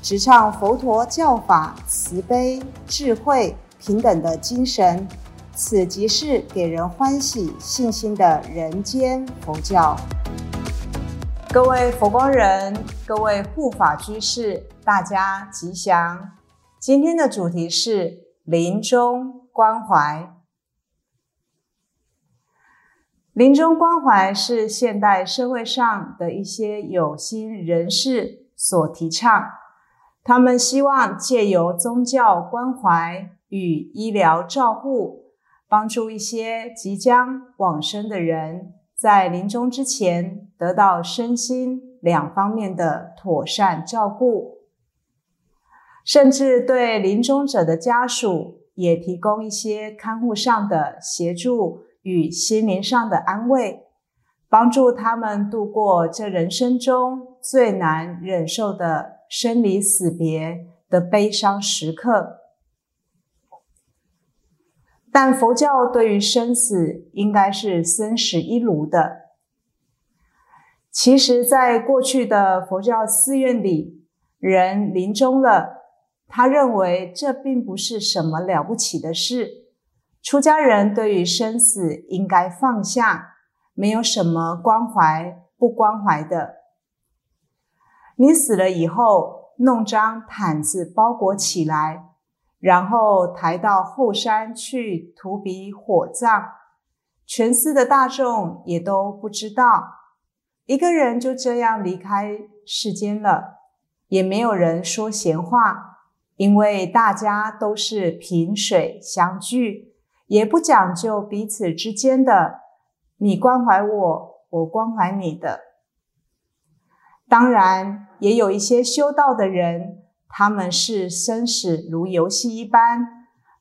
直唱佛陀教法慈悲、智慧、平等的精神。此即是给人欢喜、信心的人间佛教。各位佛光人，各位护法居士，大家吉祥。今天的主题是临终关怀。临终关怀是现代社会上的一些有心人士所提倡，他们希望借由宗教关怀与医疗照护。帮助一些即将往生的人，在临终之前得到身心两方面的妥善照顾，甚至对临终者的家属也提供一些看护上的协助与心灵上的安慰，帮助他们度过这人生中最难忍受的生离死别的悲伤时刻。但佛教对于生死应该是生死一炉的。其实，在过去的佛教寺院里，人临终了，他认为这并不是什么了不起的事。出家人对于生死应该放下，没有什么关怀不关怀的。你死了以后，弄张毯子包裹起来。然后抬到后山去土比火葬，全寺的大众也都不知道，一个人就这样离开世间了，也没有人说闲话，因为大家都是萍水相聚，也不讲究彼此之间的你关怀我，我关怀你的。当然，也有一些修道的人。他们是生死如游戏一般，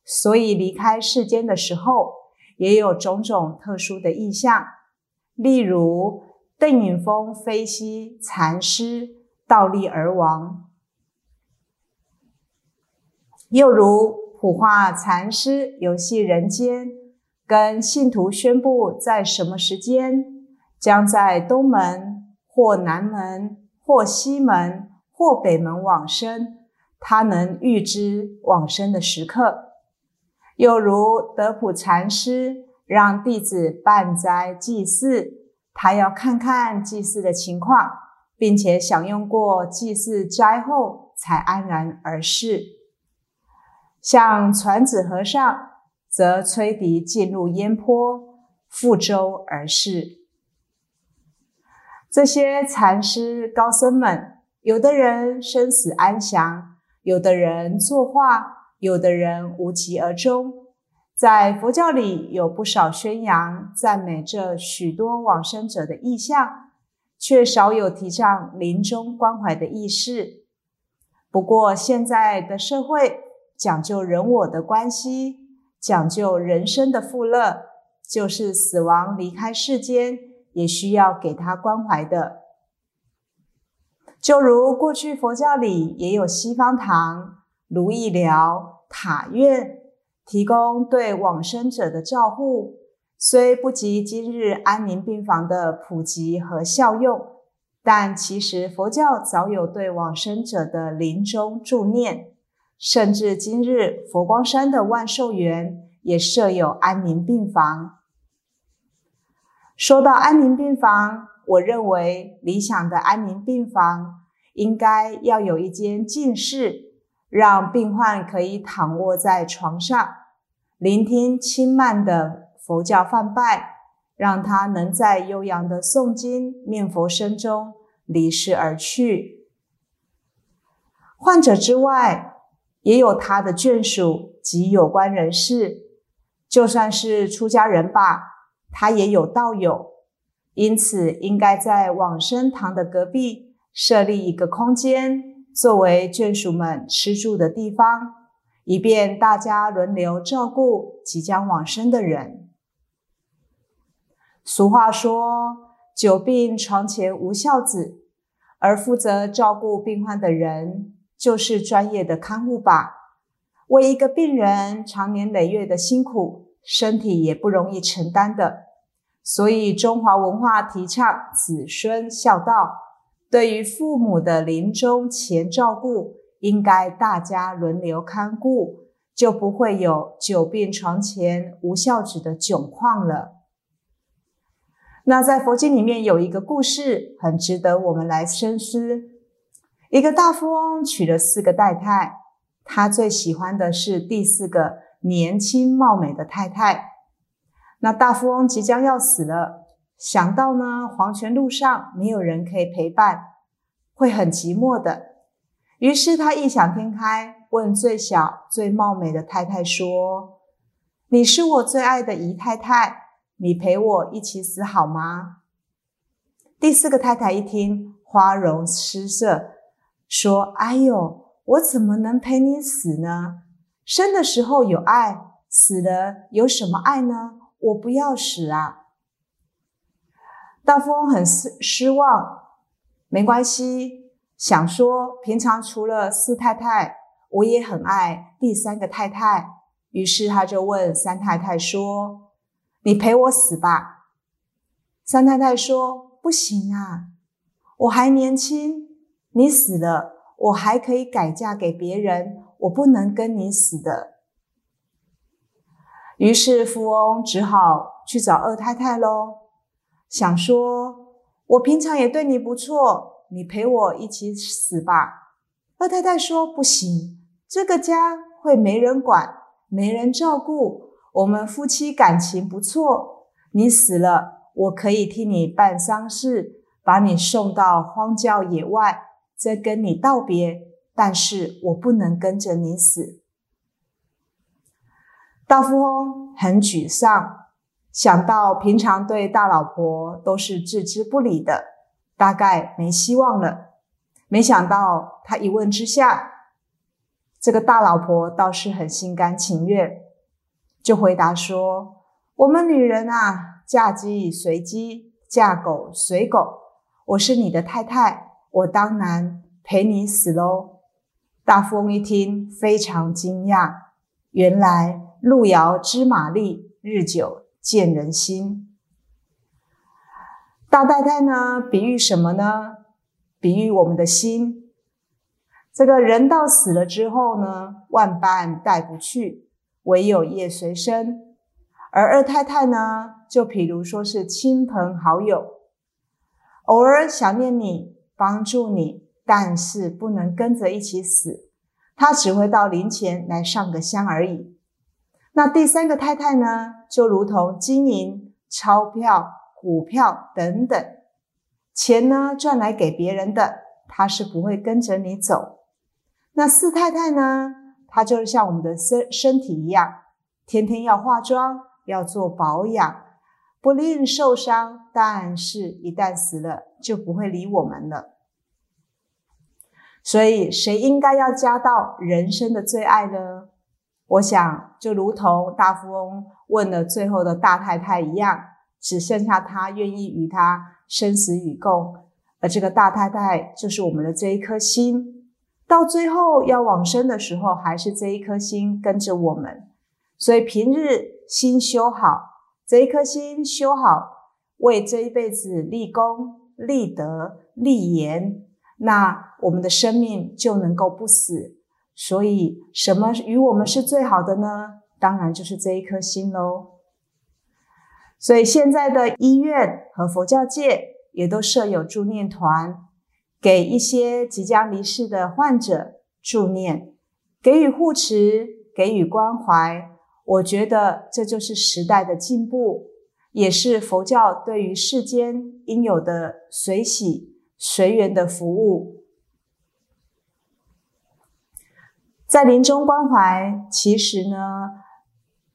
所以离开世间的时候，也有种种特殊的意象。例如，邓颖峰飞西禅师倒立而亡；又如普化禅师游戏人间，跟信徒宣布在什么时间将在东门或南门或西门或北门往生。他能预知往生的时刻，又如德普禅师让弟子办斋祭祀，他要看看祭祀的情况，并且享用过祭祀斋后才安然而逝。像传子和尚，则吹笛进入烟坡，覆舟而逝。这些禅师高僧们，有的人生死安详。有的人作画，有的人无疾而终。在佛教里，有不少宣扬、赞美这许多往生者的意象，却少有提倡临终关怀的意识。不过，现在的社会讲究人我的关系，讲究人生的富乐，就是死亡离开世间，也需要给他关怀的。就如过去佛教里也有西方堂、如意疗、塔院，提供对往生者的照护，虽不及今日安宁病房的普及和效用，但其实佛教早有对往生者的临终助念，甚至今日佛光山的万寿园也设有安宁病房。说到安宁病房。我认为理想的安宁病房应该要有一间静室，让病患可以躺卧在床上，聆听轻慢的佛教梵拜，让他能在悠扬的诵经念佛声中离世而去。患者之外，也有他的眷属及有关人士，就算是出家人吧，他也有道友。因此，应该在往生堂的隔壁设立一个空间，作为眷属们吃住的地方，以便大家轮流照顾即将往生的人。俗话说：“久病床前无孝子”，而负责照顾病患的人就是专业的看护吧。为一个病人长年累月的辛苦，身体也不容易承担的。所以，中华文化提倡子孙孝道。对于父母的临终前照顾，应该大家轮流看顾，就不会有久病床前无孝子的窘况了。那在佛经里面有一个故事，很值得我们来深思。一个大富翁娶了四个太太，他最喜欢的是第四个年轻貌美的太太。那大富翁即将要死了。想到呢，黄泉路上没有人可以陪伴，会很寂寞的。于是他异想天开，问最小、最貌美的太太说：“你是我最爱的姨太太，你陪我一起死好吗？”第四个太太一听，花容失色，说：“哎呦，我怎么能陪你死呢？生的时候有爱，死了有什么爱呢？我不要死啊！”大富翁很失失望，没关系，想说平常除了四太太，我也很爱第三个太太。于是他就问三太太说：“你陪我死吧。”三太太说：“不行啊，我还年轻，你死了，我还可以改嫁给别人，我不能跟你死的。”于是富翁只好去找二太太喽。想说，我平常也对你不错，你陪我一起死吧。二太太说不行，这个家会没人管，没人照顾。我们夫妻感情不错，你死了，我可以替你办丧事，把你送到荒郊野外，再跟你道别。但是我不能跟着你死。大富翁很沮丧。想到平常对大老婆都是置之不理的，大概没希望了。没想到他一问之下，这个大老婆倒是很心甘情愿，就回答说：“我们女人啊，嫁鸡随鸡，嫁狗随狗。我是你的太太，我当然陪你死喽。”大富翁一听，非常惊讶，原来路遥知马力，日久。见人心，大太太呢？比喻什么呢？比喻我们的心。这个人到死了之后呢，万般带不去，唯有业随身。而二太太呢，就譬如说是亲朋好友，偶尔想念你，帮助你，但是不能跟着一起死，他只会到灵前来上个香而已。那第三个太太呢，就如同金银、钞票、股票等等，钱呢赚来给别人的，他是不会跟着你走。那四太太呢，她就是像我们的身身体一样，天天要化妆，要做保养，不吝受伤，但是一旦死了，就不会理我们了。所以，谁应该要加到人生的最爱呢？我想，就如同大富翁问了最后的大太太一样，只剩下他愿意与他生死与共，而这个大太太就是我们的这一颗心，到最后要往生的时候，还是这一颗心跟着我们。所以平日心修好，这一颗心修好，为这一辈子立功、立德、立言，那我们的生命就能够不死。所以，什么与我们是最好的呢？当然就是这一颗心喽。所以，现在的医院和佛教界也都设有助念团，给一些即将离世的患者助念，给予护持，给予关怀。我觉得这就是时代的进步，也是佛教对于世间应有的随喜随缘的服务。在临终关怀，其实呢，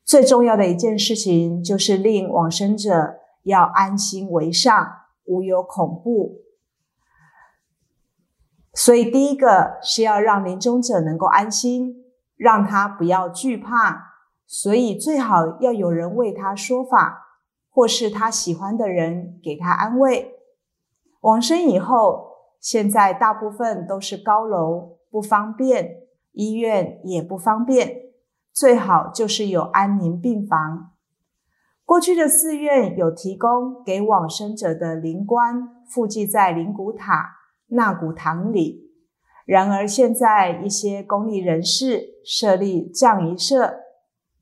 最重要的一件事情就是令往生者要安心为上，无有恐怖。所以第一个是要让临终者能够安心，让他不要惧怕，所以最好要有人为他说法，或是他喜欢的人给他安慰。往生以后，现在大部分都是高楼，不方便，医院也不方便，最好就是有安宁病房。过去的寺院有提供给往生者的灵棺附寄在灵骨塔、纳骨堂里，然而现在一些公立人士设立葬仪社、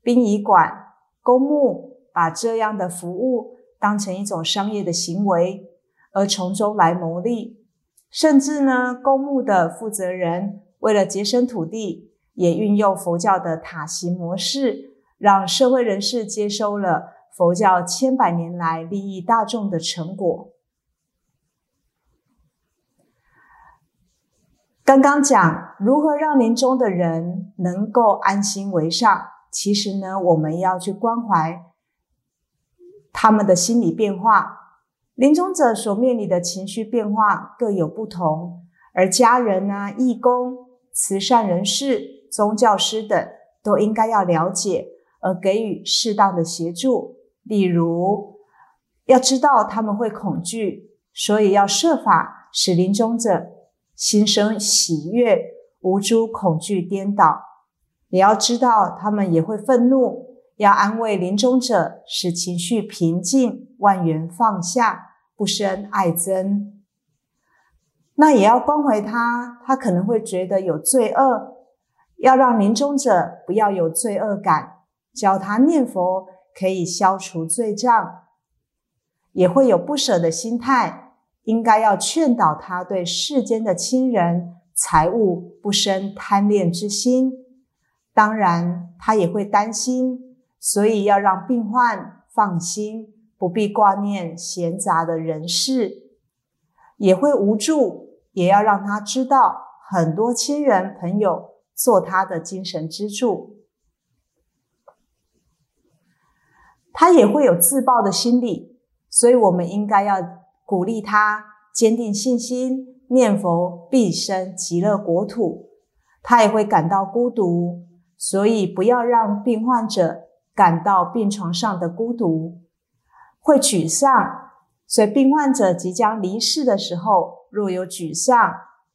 殡仪馆、公墓，把这样的服务当成一种商业的行为。而从中来牟利，甚至呢，公墓的负责人为了节省土地，也运用佛教的塔形模式，让社会人士接收了佛教千百年来利益大众的成果。刚刚讲如何让临终的人能够安心为上，其实呢，我们要去关怀他们的心理变化。临终者所面临的情绪变化各有不同，而家人啊、义工、慈善人士、宗教师等都应该要了解，而给予适当的协助。例如，要知道他们会恐惧，所以要设法使临终者心生喜悦，无诸恐惧颠倒；也要知道他们也会愤怒，要安慰临终者，使情绪平静，万缘放下。不生爱憎，那也要关怀他。他可能会觉得有罪恶，要让临终者不要有罪恶感，教他念佛可以消除罪障，也会有不舍的心态。应该要劝导他对世间的亲人、财物不生贪恋之心。当然，他也会担心，所以要让病患放心。不必挂念闲杂的人事，也会无助，也要让他知道很多亲人朋友做他的精神支柱。他也会有自暴的心理，所以我们应该要鼓励他坚定信心，念佛必生极乐国土。他也会感到孤独，所以不要让病患者感到病床上的孤独。会沮丧，所以病患者即将离世的时候，若有沮丧、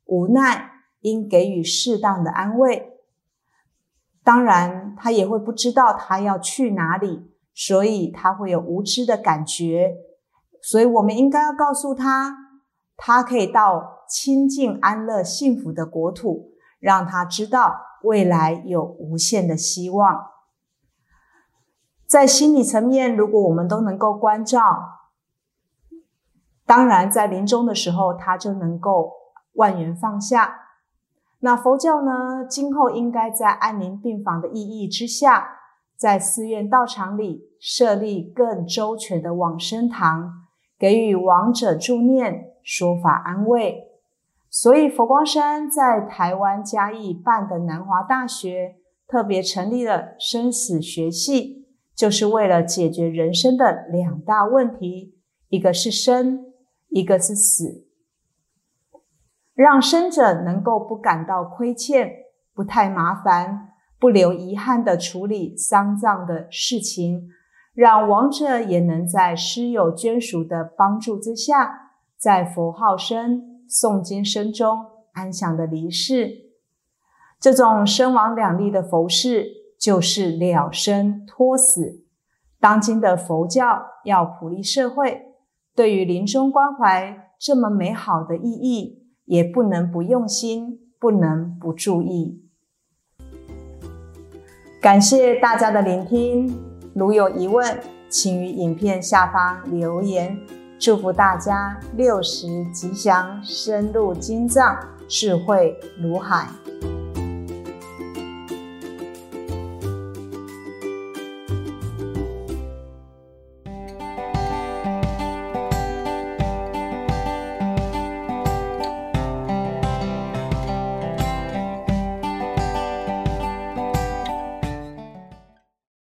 无奈，应给予适当的安慰。当然，他也会不知道他要去哪里，所以他会有无知的感觉。所以我们应该要告诉他，他可以到清净、安乐、幸福的国土，让他知道未来有无限的希望。在心理层面，如果我们都能够关照，当然在临终的时候，他就能够万缘放下。那佛教呢，今后应该在安宁病房的意义之下，在寺院道场里设立更周全的往生堂，给予亡者助念、说法安慰。所以佛光山在台湾嘉义办的南华大学，特别成立了生死学系。就是为了解决人生的两大问题，一个是生，一个是死，让生者能够不感到亏欠，不太麻烦，不留遗憾的处理丧葬的事情，让亡者也能在师友眷属的帮助之下，在佛号声、诵经声中安详的离世。这种生亡两利的佛事。就是了生托死。当今的佛教要普利社会，对于临终关怀这么美好的意义，也不能不用心，不能不注意。感谢大家的聆听，如有疑问，请于影片下方留言。祝福大家六十吉祥，深入经藏，智慧如海。